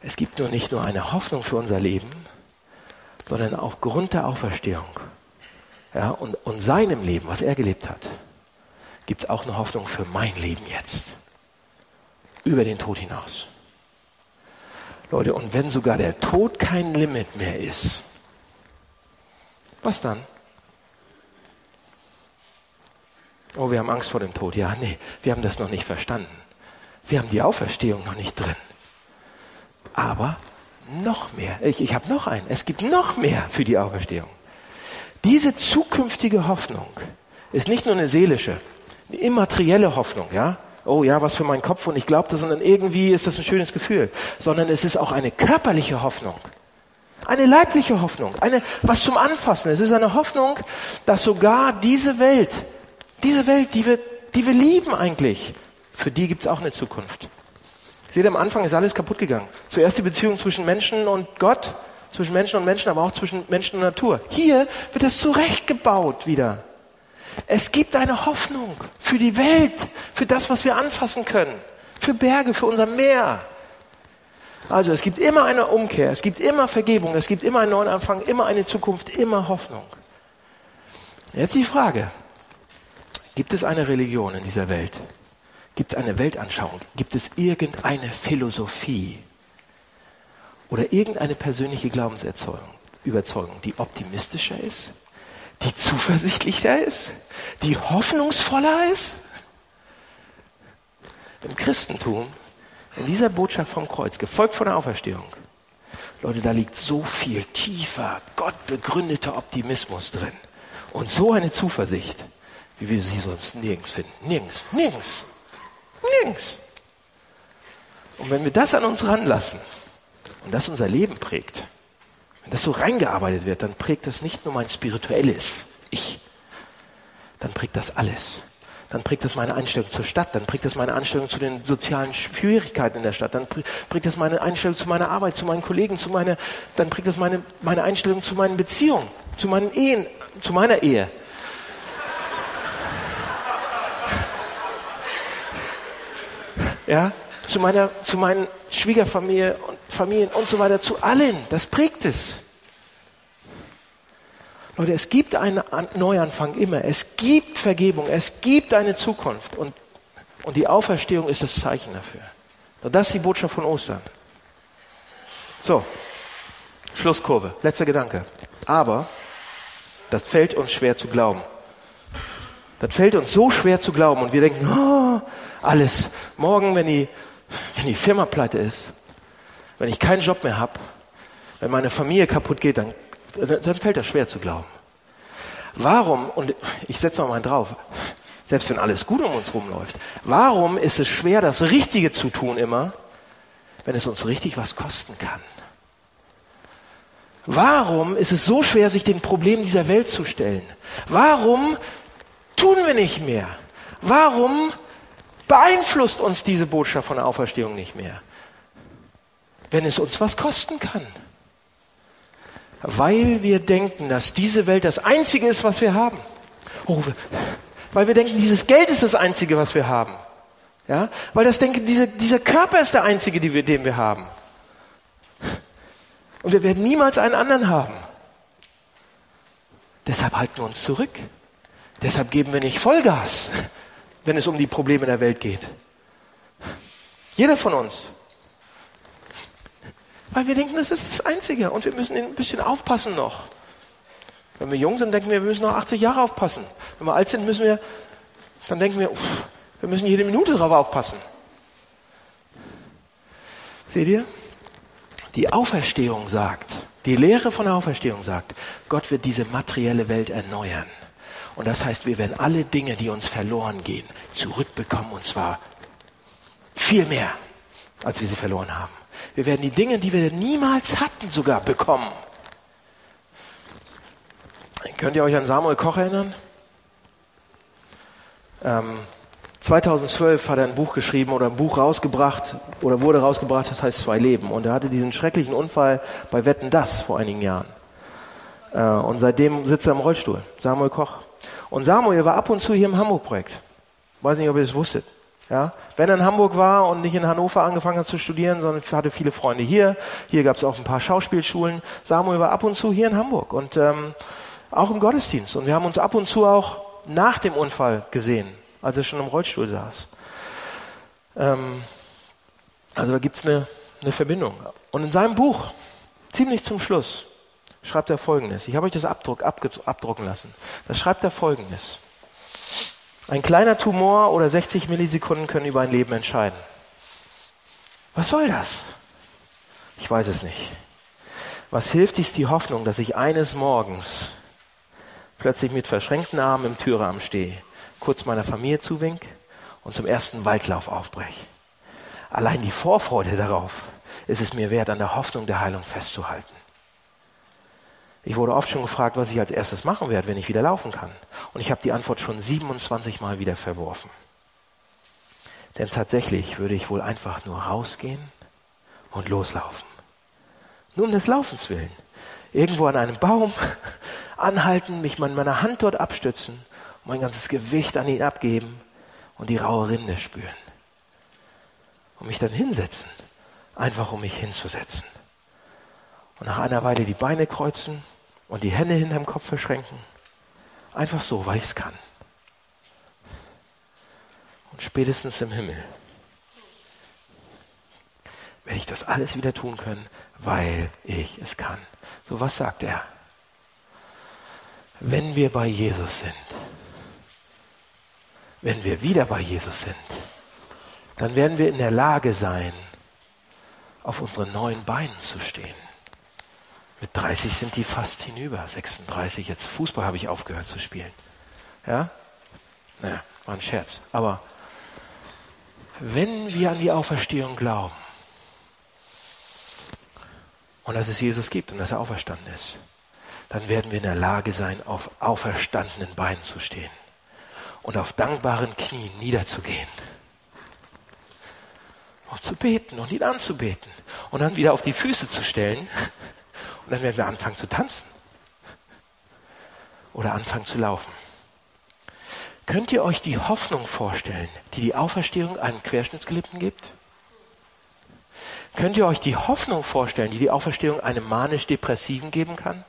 Es gibt nur nicht nur eine Hoffnung für unser Leben, sondern aufgrund der Auferstehung ja, und, und seinem Leben, was er gelebt hat, gibt es auch eine Hoffnung für mein Leben jetzt. Über den Tod hinaus. Leute, und wenn sogar der Tod kein Limit mehr ist, was dann? Oh, wir haben Angst vor dem Tod. Ja, nee, wir haben das noch nicht verstanden. Wir haben die Auferstehung noch nicht drin. Aber noch mehr. Ich, ich habe noch einen. Es gibt noch mehr für die Auferstehung. Diese zukünftige Hoffnung ist nicht nur eine seelische, eine immaterielle Hoffnung, ja? Oh ja, was für meinen Kopf und ich glaube das dann irgendwie ist das ein schönes Gefühl, sondern es ist auch eine körperliche Hoffnung. Eine leibliche Hoffnung, eine was zum Anfassen. Es ist eine Hoffnung, dass sogar diese Welt diese Welt, die wir, die wir lieben eigentlich, für die gibt es auch eine Zukunft. Seht ihr, am Anfang ist alles kaputt gegangen. Zuerst die Beziehung zwischen Menschen und Gott, zwischen Menschen und Menschen, aber auch zwischen Menschen und Natur. Hier wird es zurechtgebaut wieder. Es gibt eine Hoffnung für die Welt, für das, was wir anfassen können, für Berge, für unser Meer. Also es gibt immer eine Umkehr, es gibt immer Vergebung, es gibt immer einen neuen Anfang, immer eine Zukunft, immer Hoffnung. Jetzt die Frage, gibt es eine Religion in dieser Welt? Gibt es eine Weltanschauung? Gibt es irgendeine Philosophie oder irgendeine persönliche Glaubensüberzeugung, die optimistischer ist, die zuversichtlicher ist, die hoffnungsvoller ist? Im Christentum, in dieser Botschaft vom Kreuz, gefolgt von der Auferstehung, Leute, da liegt so viel tiefer, gottbegründeter Optimismus drin und so eine Zuversicht, wie wir sie sonst nirgends finden. Nirgends, nirgends, nirgends. Und wenn wir das an uns ranlassen und das unser Leben prägt, wenn das so reingearbeitet wird, dann prägt das nicht nur mein spirituelles Ich, dann prägt das alles. Dann prägt das meine Einstellung zur Stadt, dann prägt das meine Einstellung zu den sozialen Schwierigkeiten in der Stadt, dann prägt das meine Einstellung zu meiner Arbeit, zu meinen Kollegen, zu meiner, dann prägt das meine, meine Einstellung zu meinen Beziehungen, zu meinen Ehen, zu meiner Ehe. Ja, zu meiner, zu meinen Schwiegerfamilie und Familien und so weiter, zu allen. Das prägt es. Leute, es gibt einen Neuanfang immer. Es gibt Vergebung. Es gibt eine Zukunft. Und, und die Auferstehung ist das Zeichen dafür. Und das ist die Botschaft von Ostern. So, Schlusskurve, letzter Gedanke. Aber das fällt uns schwer zu glauben. Das fällt uns so schwer zu glauben und wir denken, oh, alles. Morgen, wenn die, wenn die Firma pleite ist, wenn ich keinen Job mehr habe, wenn meine Familie kaputt geht, dann, dann fällt das schwer zu glauben. Warum, und ich setze noch mal drauf, selbst wenn alles gut um uns rumläuft, warum ist es schwer, das Richtige zu tun immer, wenn es uns richtig was kosten kann? Warum ist es so schwer, sich den Problemen dieser Welt zu stellen? Warum tun wir nicht mehr? Warum beeinflusst uns diese Botschaft von der Auferstehung nicht mehr? Wenn es uns was kosten kann. Weil wir denken, dass diese Welt das Einzige ist, was wir haben. Oh, weil wir denken, dieses Geld ist das Einzige, was wir haben. Ja? Weil das denken, diese, dieser Körper ist der Einzige, wir, den wir haben. Und wir werden niemals einen anderen haben. Deshalb halten wir uns zurück. Deshalb geben wir nicht Vollgas, wenn es um die Probleme der Welt geht. Jeder von uns. Weil wir denken, das ist das Einzige und wir müssen ein bisschen aufpassen noch. Wenn wir jung sind, denken wir, wir müssen noch 80 Jahre aufpassen. Wenn wir alt sind, müssen wir, dann denken wir, uff, wir müssen jede Minute drauf aufpassen. Seht ihr? Die Auferstehung sagt, die Lehre von der Auferstehung sagt, Gott wird diese materielle Welt erneuern. Und das heißt, wir werden alle Dinge, die uns verloren gehen, zurückbekommen und zwar viel mehr, als wir sie verloren haben. Wir werden die Dinge, die wir niemals hatten, sogar bekommen. Könnt ihr euch an Samuel Koch erinnern? Ähm, 2012 hat er ein Buch geschrieben oder ein Buch rausgebracht oder wurde rausgebracht, das heißt Zwei Leben. Und er hatte diesen schrecklichen Unfall bei Wetten Das vor einigen Jahren. Äh, und seitdem sitzt er im Rollstuhl, Samuel Koch. Und Samuel war ab und zu hier im Hamburg-Projekt. Weiß nicht, ob ihr das wusstet. Ja? Wenn er in Hamburg war und nicht in Hannover angefangen hat zu studieren, sondern hatte viele Freunde hier. Hier gab es auch ein paar Schauspielschulen. Samuel war ab und zu hier in Hamburg und ähm, auch im Gottesdienst. Und wir haben uns ab und zu auch nach dem Unfall gesehen als er schon im Rollstuhl saß. Ähm, also da gibt es eine, eine Verbindung. Und in seinem Buch, ziemlich zum Schluss, schreibt er Folgendes. Ich habe euch das Abdruck, abdrucken lassen. Da schreibt er Folgendes. Ein kleiner Tumor oder 60 Millisekunden können über ein Leben entscheiden. Was soll das? Ich weiß es nicht. Was hilft, ist die Hoffnung, dass ich eines Morgens plötzlich mit verschränkten Armen im Türrahmen stehe kurz meiner Familie zuwink und zum ersten Waldlauf aufbreche. Allein die Vorfreude darauf ist es mir wert, an der Hoffnung der Heilung festzuhalten. Ich wurde oft schon gefragt, was ich als erstes machen werde, wenn ich wieder laufen kann. Und ich habe die Antwort schon 27 Mal wieder verworfen. Denn tatsächlich würde ich wohl einfach nur rausgehen und loslaufen. Nur um des Laufens willen. Irgendwo an einem Baum anhalten, mich mit meiner Hand dort abstützen mein ganzes Gewicht an ihn abgeben und die raue Rinde spüren. Und mich dann hinsetzen, einfach um mich hinzusetzen. Und nach einer Weile die Beine kreuzen und die Hände hinterm Kopf verschränken. Einfach so, weil ich es kann. Und spätestens im Himmel werde ich das alles wieder tun können, weil ich es kann. So was sagt er? Wenn wir bei Jesus sind, wenn wir wieder bei Jesus sind, dann werden wir in der Lage sein, auf unseren neuen Beinen zu stehen. Mit 30 sind die fast hinüber, 36. Jetzt Fußball habe ich aufgehört zu spielen. Ja? Naja, war ein Scherz. Aber wenn wir an die Auferstehung glauben und dass es Jesus gibt und dass er auferstanden ist, dann werden wir in der Lage sein, auf auferstandenen Beinen zu stehen und auf dankbaren Knien niederzugehen und zu beten und ihn anzubeten und dann wieder auf die Füße zu stellen und dann werden wir anfangen zu tanzen oder anfangen zu laufen. Könnt ihr euch die Hoffnung vorstellen, die die Auferstehung einem Querschnittsgeliebten gibt? Könnt ihr euch die Hoffnung vorstellen, die die Auferstehung einem manisch-depressiven geben kann?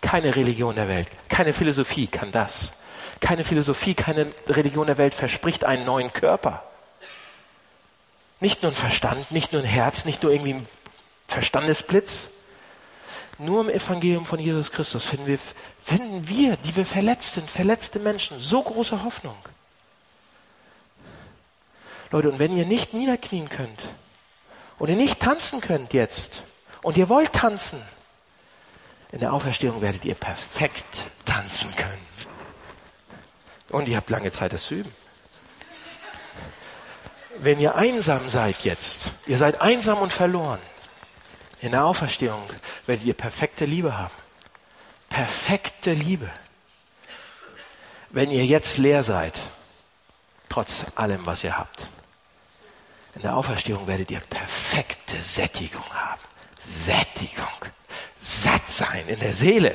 Keine Religion der Welt, keine Philosophie kann das. Keine Philosophie, keine Religion der Welt verspricht einen neuen Körper. Nicht nur ein Verstand, nicht nur ein Herz, nicht nur irgendwie ein Verstandesblitz. Nur im Evangelium von Jesus Christus finden wir, finden wir, die wir verletzt sind, verletzte Menschen, so große Hoffnung. Leute, und wenn ihr nicht niederknien könnt und ihr nicht tanzen könnt jetzt und ihr wollt tanzen, in der Auferstehung werdet ihr perfekt tanzen können. Und ihr habt lange Zeit, das zu üben. Wenn ihr einsam seid jetzt, ihr seid einsam und verloren, in der Auferstehung werdet ihr perfekte Liebe haben. Perfekte Liebe. Wenn ihr jetzt leer seid, trotz allem, was ihr habt. In der Auferstehung werdet ihr perfekte Sättigung haben. Sättigung. Satt sein in der Seele.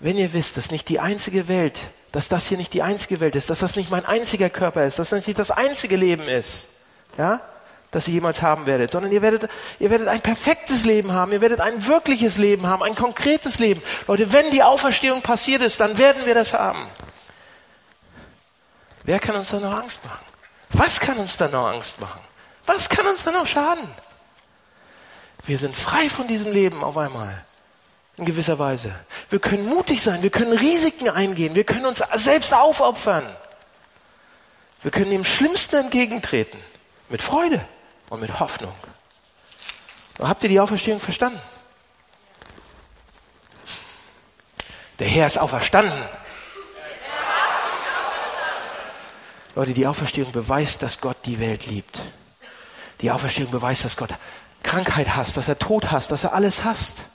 Wenn ihr wisst, dass nicht die einzige Welt, dass das hier nicht die einzige Welt ist, dass das nicht mein einziger Körper ist, dass das nicht das einzige Leben ist, ja, das ihr jemals haben werdet, sondern ihr werdet, ihr werdet ein perfektes Leben haben, ihr werdet ein wirkliches Leben haben, ein konkretes Leben. Leute, wenn die Auferstehung passiert ist, dann werden wir das haben. Wer kann uns da noch Angst machen? Was kann uns da noch Angst machen? Was kann uns da noch schaden? Wir sind frei von diesem Leben auf einmal in gewisser Weise. Wir können mutig sein, wir können Risiken eingehen, wir können uns selbst aufopfern. Wir können dem Schlimmsten entgegentreten. Mit Freude und mit Hoffnung. Und habt ihr die Auferstehung verstanden? Der Herr ist auferstanden. Leute, die Auferstehung beweist, dass Gott die Welt liebt. Die Auferstehung beweist, dass Gott Krankheit hasst, dass er Tod hasst, dass er alles hasst.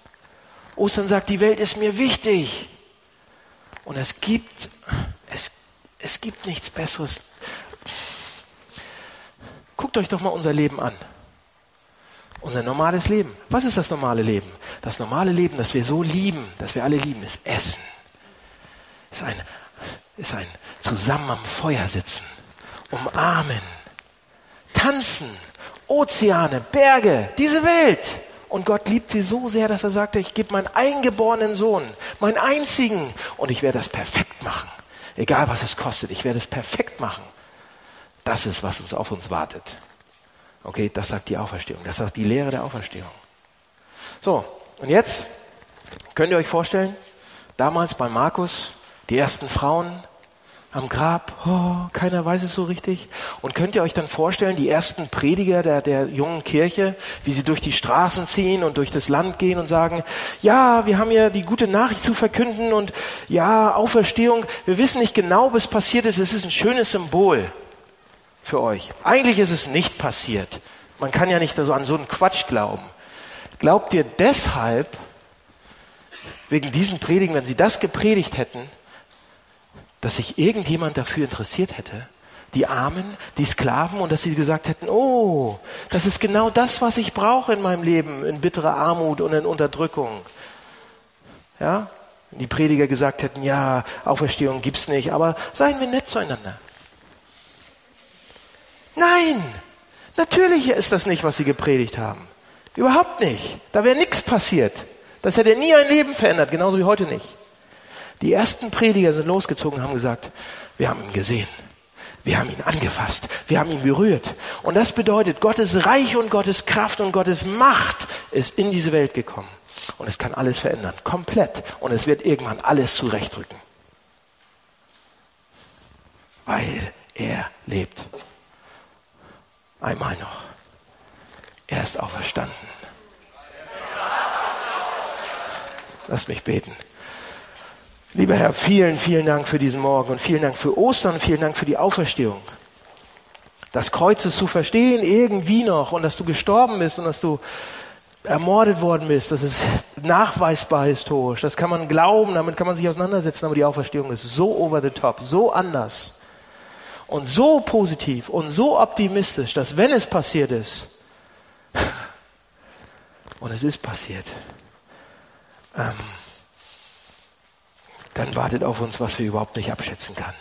Ostern sagt, die Welt ist mir wichtig. Und es gibt, es, es gibt nichts Besseres. Guckt euch doch mal unser Leben an. Unser normales Leben. Was ist das normale Leben? Das normale Leben, das wir so lieben, das wir alle lieben, ist Essen. Ist ein, ist ein zusammen am Feuer sitzen, umarmen, tanzen, Ozeane, Berge, diese Welt. Und Gott liebt sie so sehr, dass er sagte, ich gebe meinen eingeborenen Sohn, meinen einzigen, und ich werde das perfekt machen. Egal was es kostet, ich werde es perfekt machen. Das ist, was uns auf uns wartet. Okay, das sagt die Auferstehung. Das sagt die Lehre der Auferstehung. So, und jetzt könnt ihr euch vorstellen, damals bei Markus, die ersten Frauen, am Grab, oh, keiner weiß es so richtig. Und könnt ihr euch dann vorstellen, die ersten Prediger der, der jungen Kirche, wie sie durch die Straßen ziehen und durch das Land gehen und sagen, ja, wir haben ja die gute Nachricht zu verkünden und ja, Auferstehung, wir wissen nicht genau, was passiert ist, es ist ein schönes Symbol für euch. Eigentlich ist es nicht passiert. Man kann ja nicht so an so einen Quatsch glauben. Glaubt ihr deshalb, wegen diesen Predigen, wenn sie das gepredigt hätten, dass sich irgendjemand dafür interessiert hätte, die Armen, die Sklaven, und dass sie gesagt hätten, oh, das ist genau das, was ich brauche in meinem Leben, in bitterer Armut und in Unterdrückung. Ja? Wenn die Prediger gesagt hätten, ja, Auferstehung gibt's nicht, aber seien wir nett zueinander. Nein, natürlich ist das nicht, was sie gepredigt haben. Überhaupt nicht. Da wäre nichts passiert. Das hätte nie ein Leben verändert, genauso wie heute nicht. Die ersten Prediger sind losgezogen und haben gesagt, wir haben ihn gesehen. Wir haben ihn angefasst. Wir haben ihn berührt. Und das bedeutet, Gottes Reich und Gottes Kraft und Gottes Macht ist in diese Welt gekommen. Und es kann alles verändern. Komplett. Und es wird irgendwann alles zurechtrücken. Weil er lebt. Einmal noch. Er ist auferstanden. Lass mich beten. Lieber Herr, vielen, vielen Dank für diesen Morgen und vielen Dank für Ostern und vielen Dank für die Auferstehung. Das Kreuzes zu verstehen irgendwie noch und dass du gestorben bist und dass du ermordet worden bist, das ist nachweisbar historisch. Das kann man glauben, damit kann man sich auseinandersetzen, aber die Auferstehung ist so over the top, so anders und so positiv und so optimistisch, dass wenn es passiert ist, und es ist passiert, ähm, dann wartet auf uns, was wir überhaupt nicht abschätzen können.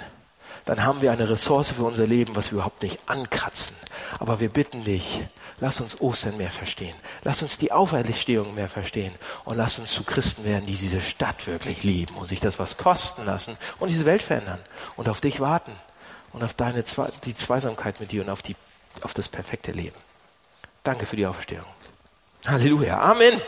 Dann haben wir eine Ressource für unser Leben, was wir überhaupt nicht ankratzen. Aber wir bitten dich, lass uns Ostern mehr verstehen. Lass uns die Auferstehung mehr verstehen. Und lass uns zu Christen werden, die diese Stadt wirklich lieben und sich das was kosten lassen und diese Welt verändern und auf dich warten und auf deine, die Zweisamkeit mit dir und auf, die, auf das perfekte Leben. Danke für die Auferstehung. Halleluja. Amen.